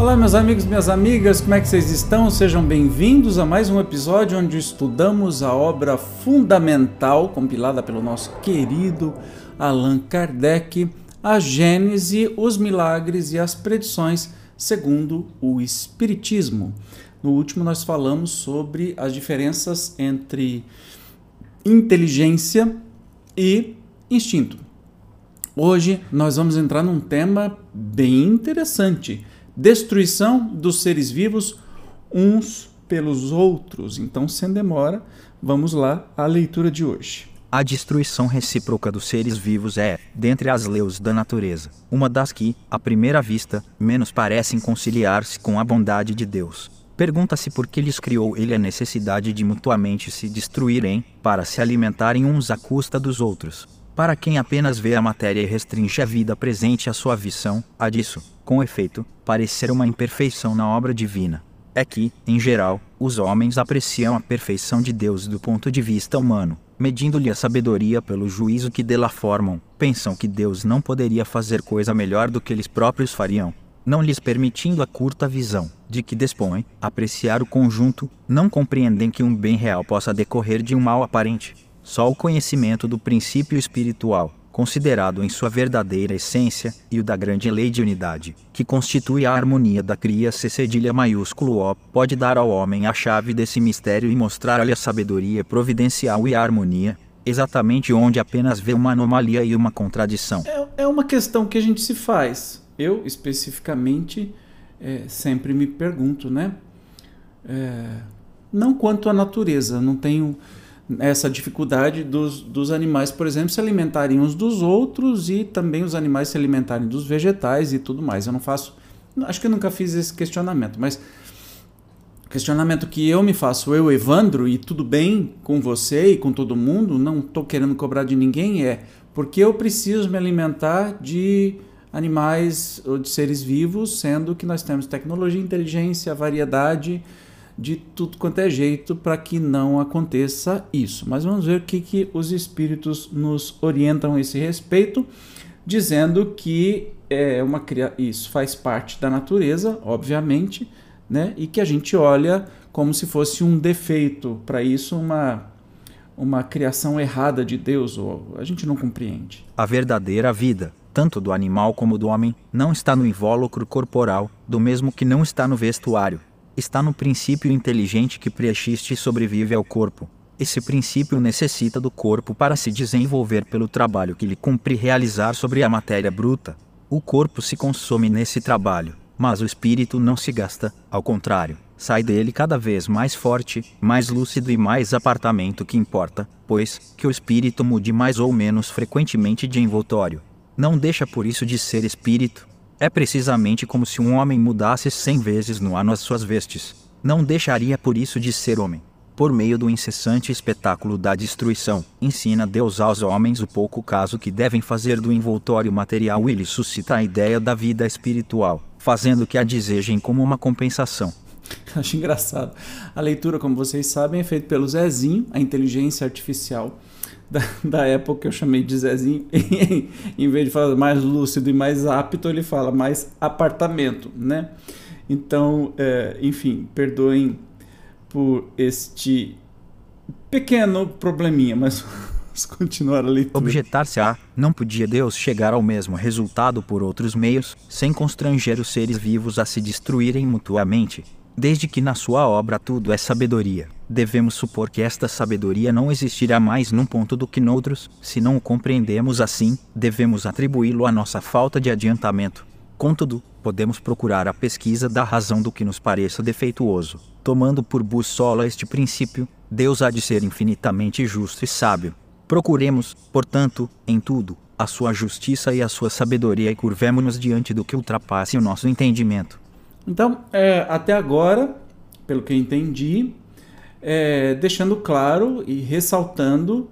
Olá, meus amigos, minhas amigas, como é que vocês estão? Sejam bem-vindos a mais um episódio onde estudamos a obra fundamental compilada pelo nosso querido Allan Kardec, a Gênese, os milagres e as predições segundo o Espiritismo. No último, nós falamos sobre as diferenças entre inteligência e instinto. Hoje nós vamos entrar num tema bem interessante destruição dos seres vivos uns pelos outros. Então, sem demora, vamos lá à leitura de hoje. A destruição recíproca dos seres vivos é, dentre as leis da natureza, uma das que, à primeira vista, menos parecem conciliar-se com a bondade de Deus. Pergunta-se por que lhes criou ele a necessidade de mutuamente se destruírem, para se alimentarem uns à custa dos outros. Para quem apenas vê a matéria e restringe a vida presente à sua visão, há disso, com efeito, parecer uma imperfeição na obra divina. É que, em geral, os homens apreciam a perfeição de Deus do ponto de vista humano, medindo-lhe a sabedoria pelo juízo que dela formam, pensam que Deus não poderia fazer coisa melhor do que eles próprios fariam, não lhes permitindo a curta visão de que dispõem, apreciar o conjunto, não compreendem que um bem real possa decorrer de um mal aparente só o conhecimento do princípio espiritual, considerado em sua verdadeira essência, e o da grande lei de unidade, que constitui a harmonia da cria C cedilha maiúsculo O, pode dar ao homem a chave desse mistério e mostrar-lhe a sabedoria providencial e a harmonia, exatamente onde apenas vê uma anomalia e uma contradição. É, é uma questão que a gente se faz. Eu, especificamente, é, sempre me pergunto, né? É, não quanto à natureza, não tenho essa dificuldade dos, dos animais, por exemplo, se alimentarem uns dos outros e também os animais se alimentarem dos vegetais e tudo mais. Eu não faço. Acho que eu nunca fiz esse questionamento, mas questionamento que eu me faço, eu, Evandro, e tudo bem com você e com todo mundo, não estou querendo cobrar de ninguém, é porque eu preciso me alimentar de animais ou de seres vivos, sendo que nós temos tecnologia, inteligência, variedade de tudo quanto é jeito para que não aconteça isso. Mas vamos ver o que, que os espíritos nos orientam a esse respeito, dizendo que é uma isso faz parte da natureza, obviamente, né? E que a gente olha como se fosse um defeito para isso, uma uma criação errada de Deus, ou a gente não compreende. A verdadeira vida, tanto do animal como do homem, não está no invólucro corporal, do mesmo que não está no vestuário está no princípio inteligente que preexiste e sobrevive ao corpo. Esse princípio necessita do corpo para se desenvolver pelo trabalho que lhe cumpre realizar sobre a matéria bruta. O corpo se consome nesse trabalho, mas o espírito não se gasta, ao contrário, sai dele cada vez mais forte, mais lúcido e mais apartamento que importa, pois que o espírito mude mais ou menos frequentemente de envoltório. Não deixa por isso de ser espírito, é precisamente como se um homem mudasse cem vezes no ano as suas vestes. Não deixaria por isso de ser homem. Por meio do incessante espetáculo da destruição, ensina Deus aos homens o pouco caso que devem fazer do envoltório material e lhe suscita a ideia da vida espiritual, fazendo que a desejem como uma compensação. Acho engraçado. A leitura, como vocês sabem, é feita pelo Zezinho, a inteligência artificial da, da época que eu chamei de Zezinho, em vez de falar mais lúcido e mais apto, ele fala mais apartamento, né? Então, é, enfim, perdoem por este pequeno probleminha, mas vamos continuar a leitura. Objetar-se-á, não podia Deus chegar ao mesmo resultado por outros meios, sem constranger os seres vivos a se destruírem mutuamente, Desde que na sua obra tudo é sabedoria, devemos supor que esta sabedoria não existirá mais num ponto do que noutros, se não o compreendemos assim, devemos atribuí-lo à nossa falta de adiantamento. Contudo, podemos procurar a pesquisa da razão do que nos pareça defeituoso. Tomando por bússola este princípio, Deus há de ser infinitamente justo e sábio. Procuremos, portanto, em tudo, a sua justiça e a sua sabedoria e curvemo-nos diante do que ultrapasse o nosso entendimento. Então, é, até agora, pelo que eu entendi, é, deixando claro e ressaltando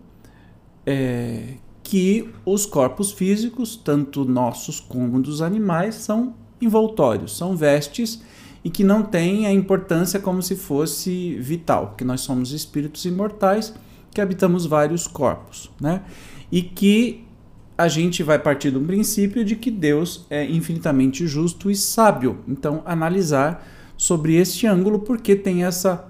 é, que os corpos físicos, tanto nossos como dos animais, são envoltórios, são vestes e que não têm a importância como se fosse vital, porque nós somos espíritos imortais que habitamos vários corpos, né? E que a gente vai partir do princípio de que Deus é infinitamente justo e sábio. Então, analisar sobre este ângulo porque tem essa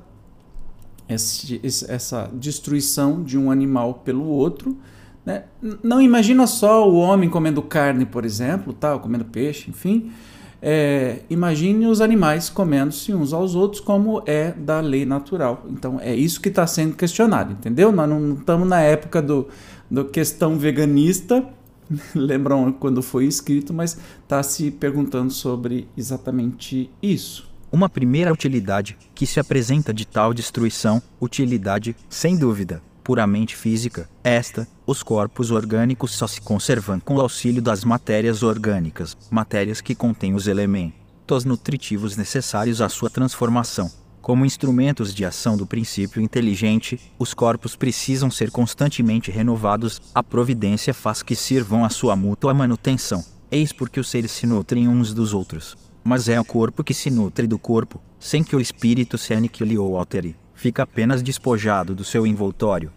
essa destruição de um animal pelo outro. Né? Não imagina só o homem comendo carne, por exemplo, tá? comendo peixe, enfim. É, imagine os animais comendo-se uns aos outros, como é da lei natural. Então é isso que está sendo questionado, entendeu? Nós não estamos na época do, do questão veganista, lembram quando foi escrito, mas está se perguntando sobre exatamente isso. Uma primeira utilidade que se apresenta de tal destruição, utilidade, sem dúvida, puramente física, esta, os corpos orgânicos só se conservam com o auxílio das matérias orgânicas, matérias que contêm os elementos nutritivos necessários à sua transformação. Como instrumentos de ação do princípio inteligente, os corpos precisam ser constantemente renovados, a providência faz que sirvam à sua mútua manutenção. Eis porque os seres se nutrem uns dos outros. Mas é o corpo que se nutre do corpo, sem que o espírito se aniquile ou altere. Fica apenas despojado do seu envoltório.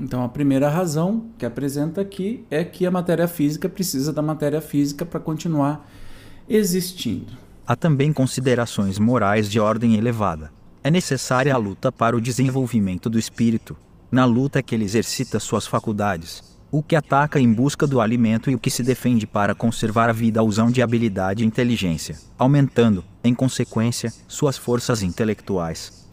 Então, a primeira razão que apresenta aqui é que a matéria física precisa da matéria física para continuar existindo. Há também considerações morais de ordem elevada. É necessária a luta para o desenvolvimento do espírito. Na luta que ele exercita suas faculdades, o que ataca em busca do alimento e o que se defende para conservar a vida usam de habilidade e inteligência, aumentando, em consequência, suas forças intelectuais.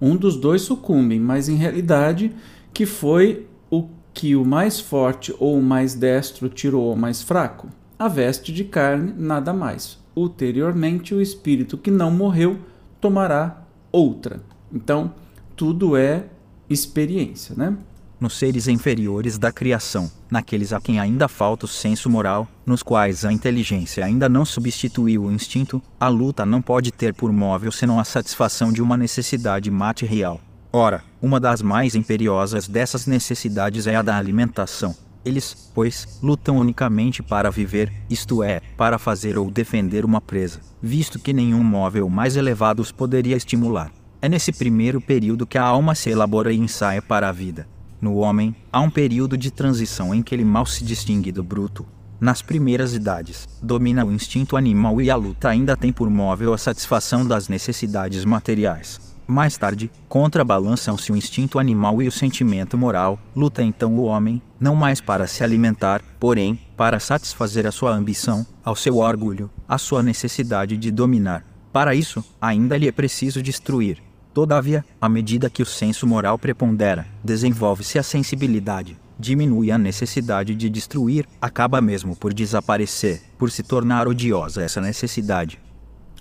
Um dos dois sucumbe, mas em realidade, que foi o que o mais forte ou o mais destro tirou ao mais fraco? A veste de carne, nada mais ulteriormente o espírito que não morreu tomará outra. Então, tudo é experiência, né? Nos seres inferiores da criação, naqueles a quem ainda falta o senso moral, nos quais a inteligência ainda não substituiu o instinto, a luta não pode ter por móvel senão a satisfação de uma necessidade material. Ora, uma das mais imperiosas dessas necessidades é a da alimentação. Eles, pois, lutam unicamente para viver, isto é, para fazer ou defender uma presa, visto que nenhum móvel mais elevado os poderia estimular. É nesse primeiro período que a alma se elabora e ensaia para a vida. No homem, há um período de transição em que ele mal se distingue do bruto. Nas primeiras idades, domina o instinto animal e a luta ainda tem por móvel a satisfação das necessidades materiais. Mais tarde, contrabalançam-se o instinto animal e o sentimento moral. Luta então o homem, não mais para se alimentar, porém, para satisfazer a sua ambição, ao seu orgulho, a sua necessidade de dominar. Para isso, ainda lhe é preciso destruir. Todavia, à medida que o senso moral prepondera, desenvolve-se a sensibilidade, diminui a necessidade de destruir, acaba mesmo por desaparecer, por se tornar odiosa essa necessidade.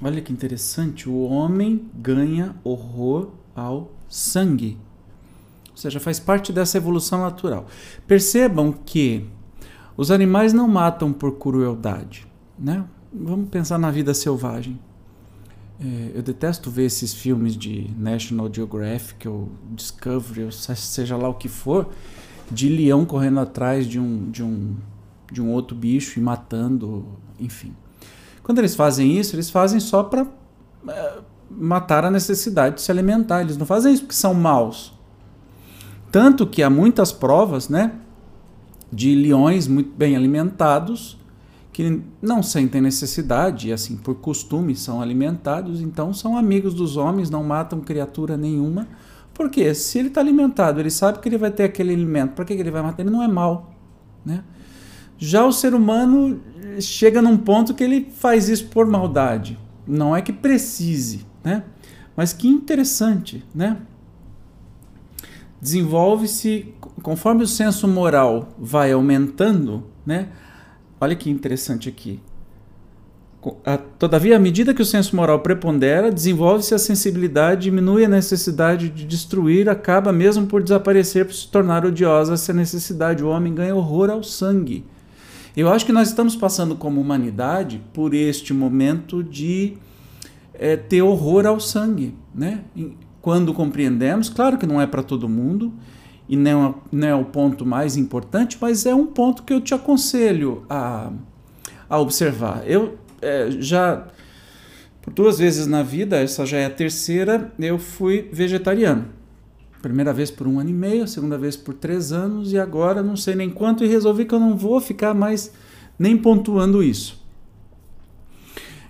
Olha que interessante, o homem ganha horror ao sangue. Ou seja, faz parte dessa evolução natural. Percebam que os animais não matam por crueldade. Né? Vamos pensar na vida selvagem. É, eu detesto ver esses filmes de National Geographic ou Discovery, ou seja lá o que for, de leão correndo atrás de um, de um, de um outro bicho e matando, enfim. Quando eles fazem isso, eles fazem só para eh, matar a necessidade de se alimentar. Eles não fazem isso porque são maus. Tanto que há muitas provas, né, de leões muito bem alimentados que não sentem necessidade e assim por costume são alimentados, então são amigos dos homens, não matam criatura nenhuma. Porque se ele está alimentado, ele sabe que ele vai ter aquele alimento, para que ele vai matar? Ele não é mal, né? Já o ser humano chega num ponto que ele faz isso por maldade. Não é que precise, né? Mas que interessante, né? Desenvolve-se conforme o senso moral vai aumentando, né? Olha que interessante aqui. Todavia, à medida que o senso moral prepondera, desenvolve-se a sensibilidade, diminui a necessidade de destruir, acaba mesmo por desaparecer, por se tornar odiosa essa necessidade. O homem ganha horror ao sangue. Eu acho que nós estamos passando como humanidade por este momento de é, ter horror ao sangue, né? Quando compreendemos, claro que não é para todo mundo e não é, não é o ponto mais importante, mas é um ponto que eu te aconselho a, a observar. Eu é, já por duas vezes na vida, essa já é a terceira, eu fui vegetariano. Primeira vez por um ano e meio, segunda vez por três anos, e agora não sei nem quanto, e resolvi que eu não vou ficar mais nem pontuando isso.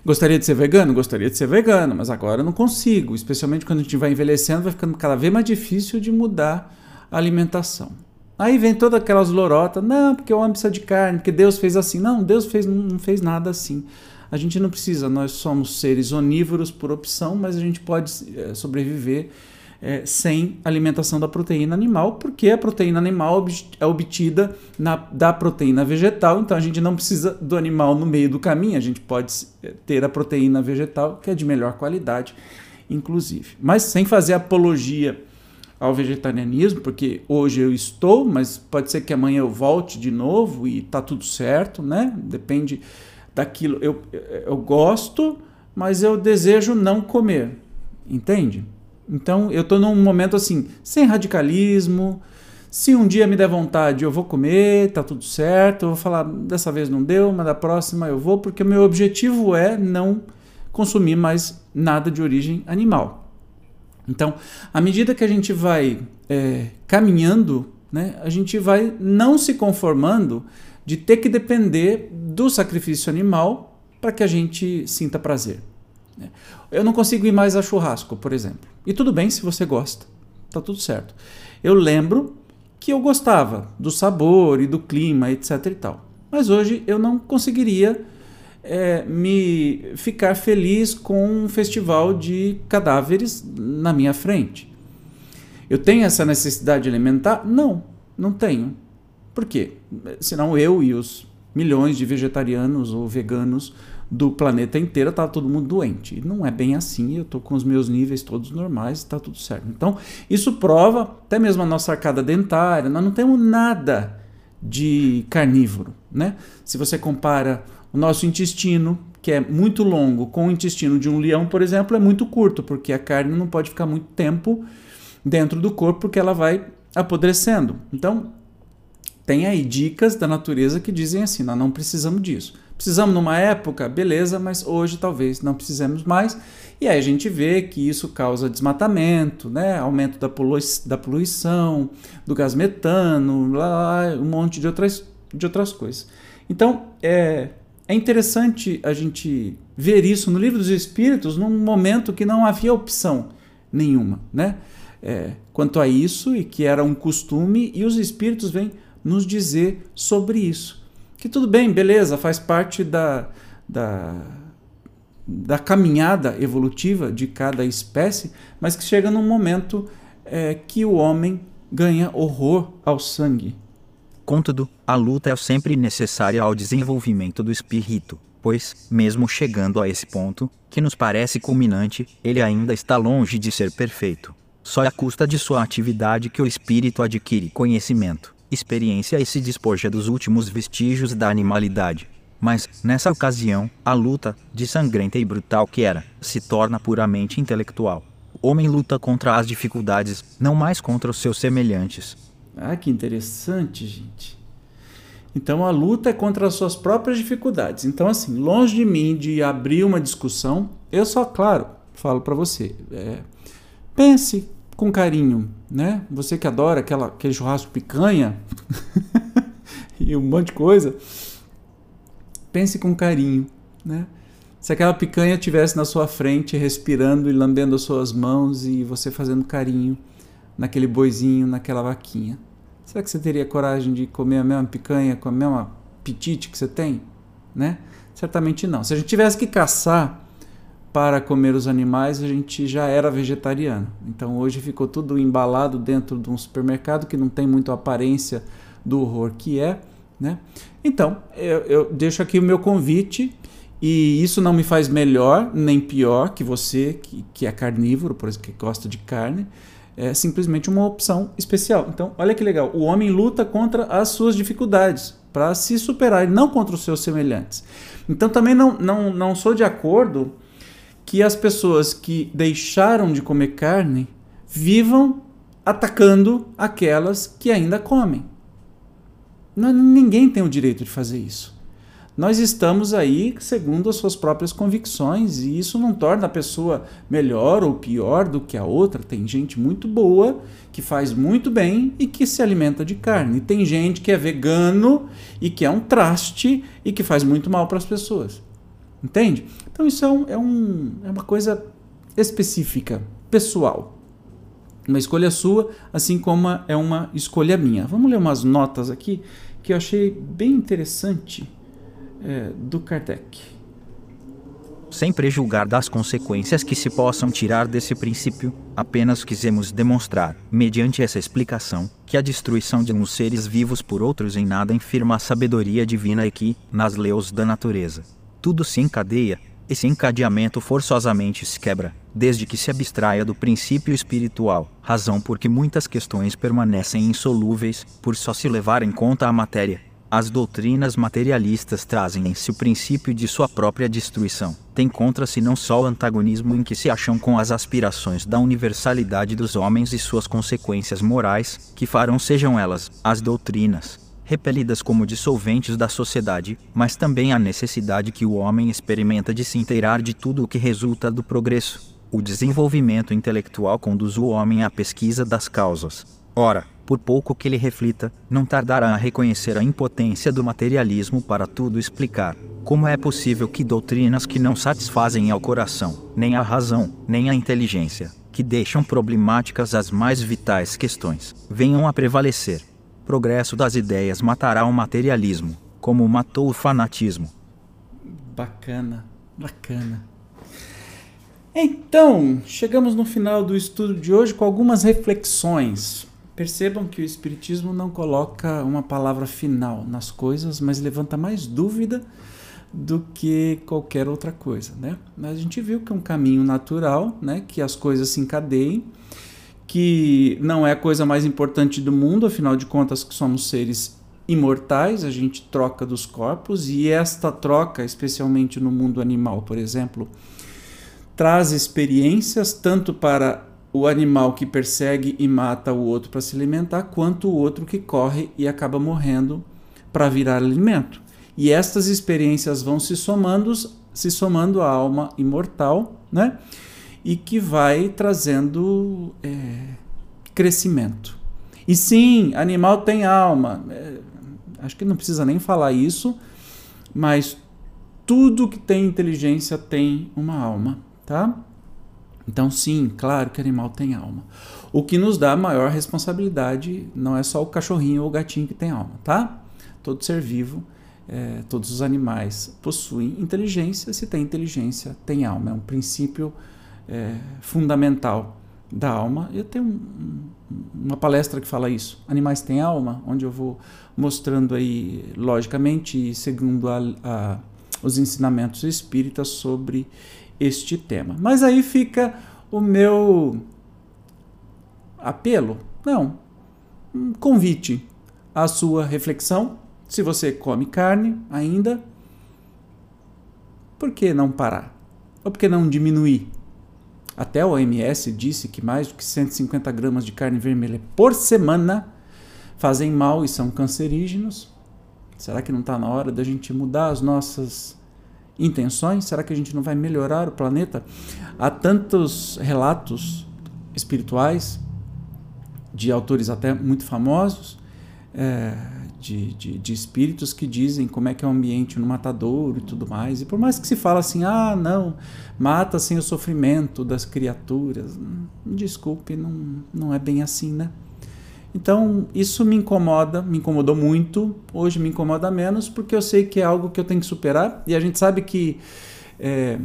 Gostaria de ser vegano? Gostaria de ser vegano, mas agora não consigo. Especialmente quando a gente vai envelhecendo, vai ficando cada vez mais difícil de mudar a alimentação. Aí vem todas aquelas lorotas, não, porque o homem precisa de carne, porque Deus fez assim. Não, Deus fez, não fez nada assim. A gente não precisa, nós somos seres onívoros por opção, mas a gente pode é, sobreviver é, sem alimentação da proteína animal, porque a proteína animal é obtida na, da proteína vegetal, então a gente não precisa do animal no meio do caminho, a gente pode é, ter a proteína vegetal, que é de melhor qualidade, inclusive. Mas sem fazer apologia ao vegetarianismo, porque hoje eu estou, mas pode ser que amanhã eu volte de novo e tá tudo certo, né? Depende daquilo. Eu, eu gosto, mas eu desejo não comer. Entende? Então eu estou num momento assim, sem radicalismo. Se um dia me der vontade, eu vou comer, tá tudo certo. Eu vou falar, dessa vez não deu, mas da próxima eu vou, porque o meu objetivo é não consumir mais nada de origem animal. Então, à medida que a gente vai é, caminhando, né, a gente vai não se conformando de ter que depender do sacrifício animal para que a gente sinta prazer. Né? Eu não consigo ir mais a churrasco, por exemplo. E tudo bem se você gosta, tá tudo certo. Eu lembro que eu gostava do sabor e do clima, etc e tal. Mas hoje eu não conseguiria é, me ficar feliz com um festival de cadáveres na minha frente. Eu tenho essa necessidade alimentar? Não, não tenho. Por quê? Senão eu e os milhões de vegetarianos ou veganos do planeta inteiro estava todo mundo doente. E não é bem assim, eu estou com os meus níveis todos normais, está tudo certo. Então, isso prova até mesmo a nossa arcada dentária, nós não temos nada de carnívoro, né? Se você compara o nosso intestino, que é muito longo, com o intestino de um leão, por exemplo, é muito curto, porque a carne não pode ficar muito tempo dentro do corpo, porque ela vai apodrecendo. Então, tem aí dicas da natureza que dizem assim: nós não precisamos disso. Precisamos numa época, beleza, mas hoje talvez não precisemos mais. E aí a gente vê que isso causa desmatamento, né? aumento da, polui da poluição, do gás metano, lá, um monte de outras, de outras coisas. Então, é, é interessante a gente ver isso no livro dos Espíritos num momento que não havia opção nenhuma, né? É, quanto a isso e que era um costume e os Espíritos vêm nos dizer sobre isso. Que tudo bem, beleza, faz parte da, da, da caminhada evolutiva de cada espécie, mas que chega num momento é, que o homem ganha horror ao sangue. Contudo, a luta é sempre necessária ao desenvolvimento do espírito, pois, mesmo chegando a esse ponto, que nos parece culminante, ele ainda está longe de ser perfeito. Só é à custa de sua atividade que o espírito adquire conhecimento experiência e se despoja dos últimos vestígios da animalidade. Mas, nessa ocasião, a luta, de sangrenta e brutal que era, se torna puramente intelectual. O homem luta contra as dificuldades, não mais contra os seus semelhantes. Ah, que interessante, gente. Então a luta é contra as suas próprias dificuldades. Então, assim, longe de mim de abrir uma discussão, eu só, claro, falo para você: é, pense com carinho, né? Você que adora aquela, aquele churrasco picanha e um monte de coisa, pense com carinho, né? Se aquela picanha tivesse na sua frente, respirando e lambendo as suas mãos e você fazendo carinho naquele boizinho, naquela vaquinha, será que você teria coragem de comer a mesma picanha com a mesma apetite que você tem, né? Certamente não. Se a gente tivesse que caçar para comer os animais, a gente já era vegetariano. Então hoje ficou tudo embalado dentro de um supermercado que não tem muito aparência do horror que é. Né? Então, eu, eu deixo aqui o meu convite, e isso não me faz melhor nem pior que você, que, que é carnívoro, por exemplo, que gosta de carne. É simplesmente uma opção especial. Então, olha que legal. O homem luta contra as suas dificuldades para se superar e não contra os seus semelhantes. Então, também não, não, não sou de acordo que as pessoas que deixaram de comer carne vivam atacando aquelas que ainda comem. Ninguém tem o direito de fazer isso. Nós estamos aí segundo as suas próprias convicções e isso não torna a pessoa melhor ou pior do que a outra. Tem gente muito boa que faz muito bem e que se alimenta de carne. Tem gente que é vegano e que é um traste e que faz muito mal para as pessoas. Entende? Então isso é, um, é, um, é uma coisa específica, pessoal uma escolha sua, assim como é uma escolha minha. Vamos ler umas notas aqui que eu achei bem interessante é, do Kardec. Sem prejulgar das consequências que se possam tirar desse princípio, apenas quisemos demonstrar, mediante essa explicação, que a destruição de uns seres vivos por outros em nada infirma a sabedoria divina e que, nas leis da natureza, tudo se encadeia, esse encadeamento forçosamente se quebra, desde que se abstraia do princípio espiritual, razão por que muitas questões permanecem insolúveis, por só se levar em conta a matéria. As doutrinas materialistas trazem em si o princípio de sua própria destruição. Tem contra-se não só o antagonismo em que se acham com as aspirações da universalidade dos homens e suas consequências morais, que farão sejam elas as doutrinas, repelidas como dissolventes da sociedade, mas também a necessidade que o homem experimenta de se inteirar de tudo o que resulta do progresso. O desenvolvimento intelectual conduz o homem à pesquisa das causas. Ora, por pouco que ele reflita, não tardará a reconhecer a impotência do materialismo para tudo explicar. Como é possível que doutrinas que não satisfazem ao coração, nem à razão, nem à inteligência, que deixam problemáticas as mais vitais questões, venham a prevalecer? Progresso das ideias matará o materialismo, como matou o fanatismo. Bacana, bacana. Então, chegamos no final do estudo de hoje com algumas reflexões. Percebam que o Espiritismo não coloca uma palavra final nas coisas, mas levanta mais dúvida do que qualquer outra coisa, né? Mas a gente viu que é um caminho natural, né? Que as coisas se encadeiem que não é a coisa mais importante do mundo, afinal de contas que somos seres imortais, a gente troca dos corpos e esta troca, especialmente no mundo animal, por exemplo, traz experiências tanto para o animal que persegue e mata o outro para se alimentar, quanto o outro que corre e acaba morrendo para virar alimento. E estas experiências vão se somando, se somando à alma imortal, né? E que vai trazendo é, crescimento. E sim, animal tem alma. É, acho que não precisa nem falar isso, mas tudo que tem inteligência tem uma alma, tá? Então, sim, claro que animal tem alma. O que nos dá maior responsabilidade não é só o cachorrinho ou o gatinho que tem alma, tá? Todo ser vivo, é, todos os animais possuem inteligência. Se tem inteligência, tem alma. É um princípio é, fundamental da alma. Eu tenho um, uma palestra que fala isso, Animais têm alma, onde eu vou mostrando aí, logicamente, segundo a, a, os ensinamentos espíritas sobre este tema. Mas aí fica o meu apelo, não, um convite à sua reflexão. Se você come carne ainda, por que não parar? Ou por que não diminuir até a OMS disse que mais do que 150 gramas de carne vermelha por semana fazem mal e são cancerígenos. Será que não está na hora da gente mudar as nossas intenções? Será que a gente não vai melhorar o planeta? Há tantos relatos espirituais de autores até muito famosos é, de, de, de, espíritos que dizem como é que é o ambiente no matadouro e tudo mais. E por mais que se fala assim, ah, não, mata sem o sofrimento das criaturas, desculpe, não, não é bem assim, né? Então, isso me incomoda, me incomodou muito, hoje me incomoda menos, porque eu sei que é algo que eu tenho que superar, e a gente sabe que é,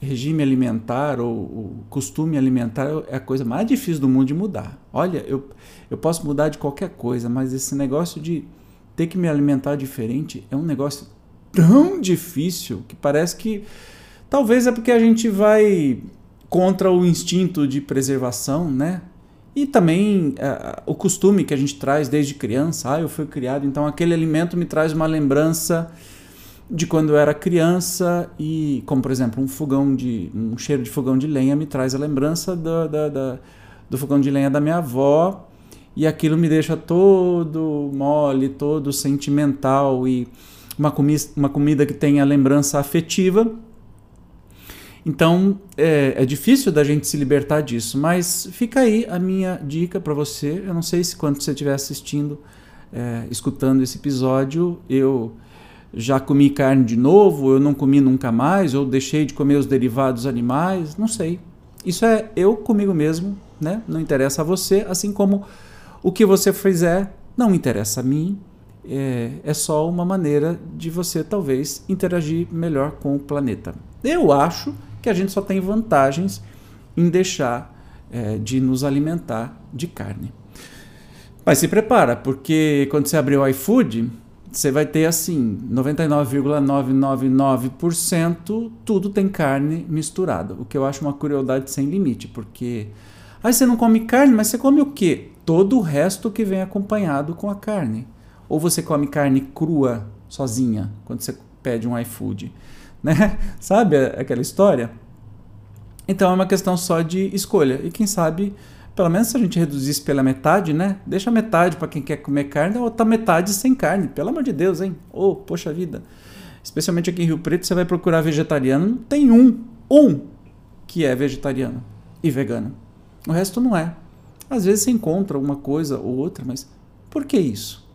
regime alimentar ou o costume alimentar é a coisa mais difícil do mundo de mudar. Olha, eu, eu posso mudar de qualquer coisa, mas esse negócio de ter que me alimentar diferente é um negócio tão difícil que parece que talvez é porque a gente vai contra o instinto de preservação, né? E também uh, o costume que a gente traz desde criança. Ah, eu fui criado, então aquele alimento me traz uma lembrança de quando eu era criança e, como por exemplo, um fogão de um cheiro de fogão de lenha me traz a lembrança do, da, do fogão de lenha da minha avó e aquilo me deixa todo mole, todo sentimental e uma, comi uma comida que tem a lembrança afetiva. Então é, é, difícil da gente se libertar disso, mas fica aí a minha dica para você. Eu não sei se quando você estiver assistindo, é, escutando esse episódio, eu já comi carne de novo, eu não comi nunca mais, ou deixei de comer os derivados animais, não sei. Isso é eu comigo mesmo, né? Não interessa a você, assim como o que você fizer não interessa a mim. É, é só uma maneira de você talvez interagir melhor com o planeta. Eu acho que a gente só tem vantagens em deixar é, de nos alimentar de carne. Mas se prepara, porque quando você abrir o iFood, você vai ter assim, 99,999% tudo tem carne misturada, o que eu acho uma crueldade sem limite, porque aí você não come carne, mas você come o quê? Todo o resto que vem acompanhado com a carne. Ou você come carne crua sozinha quando você pede um iFood, né? Sabe aquela história? Então é uma questão só de escolha. E quem sabe pelo menos se a gente reduzisse pela metade, né? Deixa metade para quem quer comer carne, outra metade sem carne. Pelo amor de Deus, hein? Oh, poxa vida. Especialmente aqui em Rio Preto, você vai procurar vegetariano, tem um, um que é vegetariano e vegano. O resto não é. Às vezes você encontra uma coisa ou outra, mas por que isso?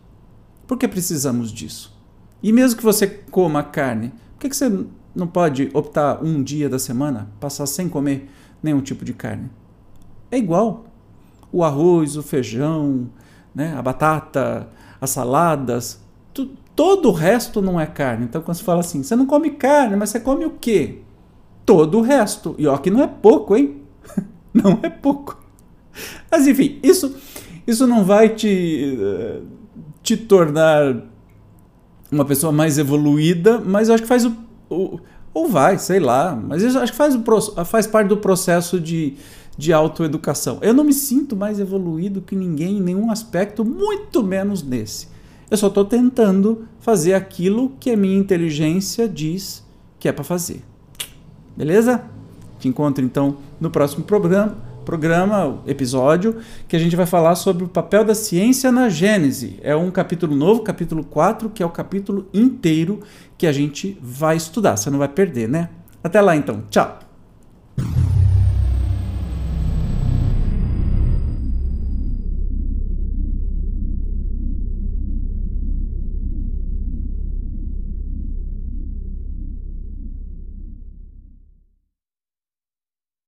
Por que precisamos disso? E mesmo que você coma carne, por que, que você não pode optar um dia da semana, passar sem comer nenhum tipo de carne? É igual o arroz, o feijão, né, a batata, as saladas, tu, todo o resto não é carne. Então quando você fala assim, você não come carne, mas você come o quê? Todo o resto. E ó, que não é pouco, hein? não é pouco. Mas enfim, isso, isso não vai te, te tornar uma pessoa mais evoluída, mas eu acho que faz o, o ou vai, sei lá, mas isso acho que faz, o, faz parte do processo de, de autoeducação. Eu não me sinto mais evoluído que ninguém em nenhum aspecto, muito menos nesse. Eu só estou tentando fazer aquilo que a minha inteligência diz que é para fazer. Beleza? Te encontro então no próximo programa, programa, episódio, que a gente vai falar sobre o papel da ciência na Gênese. É um capítulo novo, capítulo 4, que é o capítulo inteiro que a gente vai estudar. Você não vai perder, né? Até lá então. Tchau.